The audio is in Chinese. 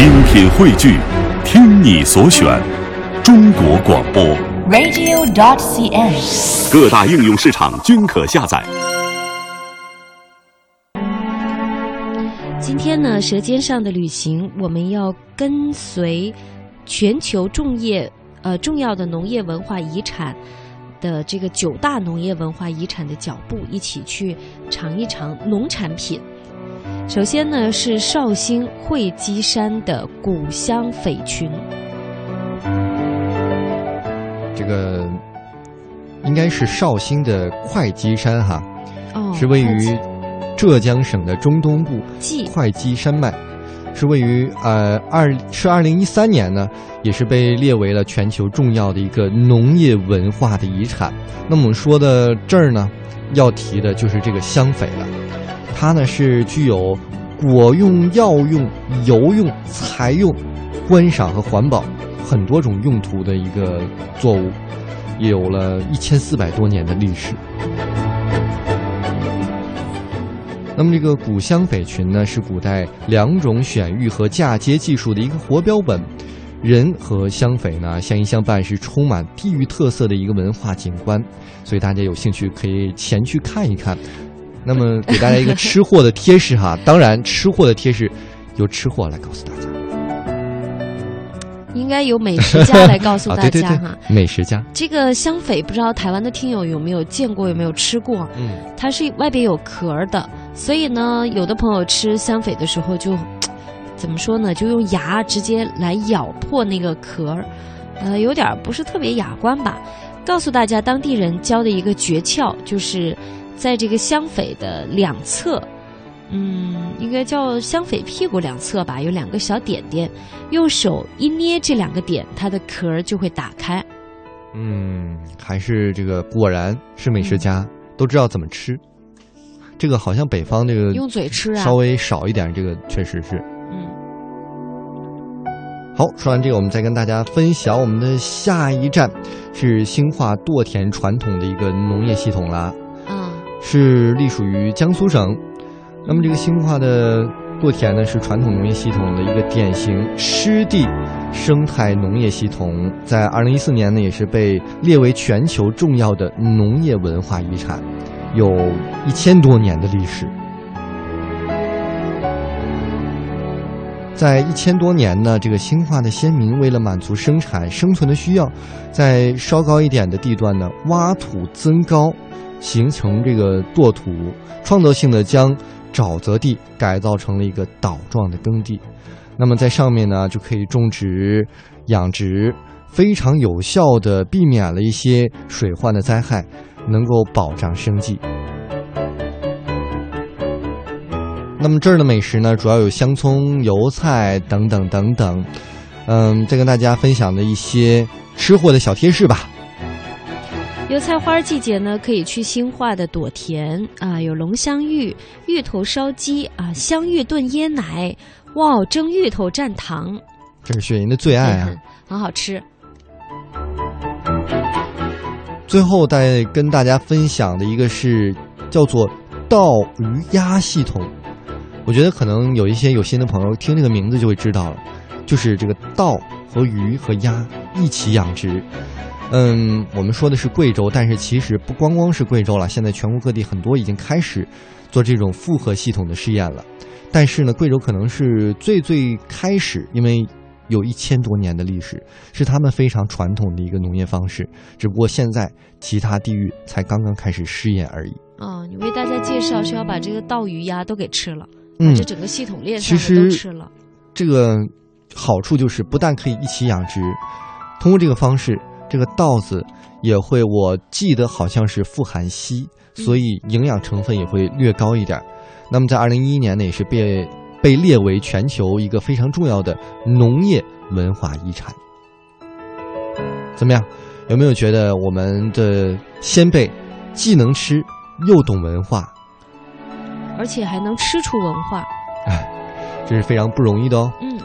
精品汇聚，听你所选，中国广播。radio.dot.cn，。各大应用市场均可下载。今天呢，《舌尖上的旅行》，我们要跟随全球重业呃重要的农业文化遗产的这个九大农业文化遗产的脚步，一起去尝一尝农产品。首先呢，是绍兴会稽山的古香匪群。这个应该是绍兴的会稽山哈，哦，是位于浙江省的中东部稽会稽山脉，是位于呃二是二零一三年呢，也是被列为了全球重要的一个农业文化的遗产。那么我们说的这儿呢，要提的就是这个香榧了，它呢是具有果用、药用、油用、材用、观赏和环保很多种用途的一个作物，也有了一千四百多年的历史。那么这个古香翡群呢，是古代两种选育和嫁接技术的一个活标本。人和香翡呢相依相伴，是充满地域特色的一个文化景观，所以大家有兴趣可以前去看一看。那么给大家一个吃货的贴士哈，当然吃货的贴士由吃货来告诉大家应该由美食家来告诉啊，大家哈。美食家，这个香榧不知道台湾的听友有没有见过，有没有吃过？嗯，它是外边有壳儿的，所以呢，有的朋友吃香榧的时候就怎么说呢？就用牙直接来咬破那个壳儿，呃，有点不是特别雅观吧。告诉大家，当地人教的一个诀窍，就是在这个香匪的两侧，嗯，应该叫香匪屁股两侧吧，有两个小点点，用手一捏这两个点，它的壳儿就会打开。嗯，还是这个果然是美食家，都知道怎么吃。这个好像北方这个用嘴吃啊稍微少一点，这个确实是。嗯，好，说完这个，我们再跟大家分享我们的下一站是兴化垛田传统的一个农业系统啦，啊，是隶属于江苏省。那么这个兴化的垛田呢，是传统农业系统的一个典型湿地生态农业系统，在二零一四年呢，也是被列为全球重要的农业文化遗产，有一千多年的历史。在一千多年呢，这个兴化的先民为了满足生产生存的需要，在稍高一点的地段呢，挖土增高，形成这个垛土，创造性的将沼泽地改造成了一个岛状的耕地。那么在上面呢，就可以种植、养殖，非常有效的避免了一些水患的灾害，能够保障生计。那么这儿的美食呢，主要有香葱、油菜等等等等。嗯，再跟大家分享的一些吃货的小贴士吧。油菜花季节呢，可以去兴化的朵田啊，有龙香芋、芋头烧鸡啊，香芋炖椰奶，哇，蒸芋头蘸糖，这是雪莹的最爱啊！很好吃。最后再跟大家分享的一个是叫做稻鱼鸭系统。我觉得可能有一些有心的朋友听这个名字就会知道了，就是这个稻和鱼和鸭一起养殖。嗯，我们说的是贵州，但是其实不光光是贵州了，现在全国各地很多已经开始做这种复合系统的试验了。但是呢，贵州可能是最最开始，因为有一千多年的历史，是他们非常传统的一个农业方式。只不过现在其他地域才刚刚开始试验而已。哦，你为大家介绍是要把这个稻鱼鸭都给吃了，嗯把这整个系统链上都吃了。这个好处就是不但可以一起养殖，通过这个方式，这个稻子也会，我记得好像是富含硒，所以营养成分也会略高一点。那么在二零一一年呢，也是被被列为全球一个非常重要的农业文化遗产。怎么样？有没有觉得我们的先辈既能吃又懂文化？而且还能吃出文化。哎这是非常不容易的哦。嗯，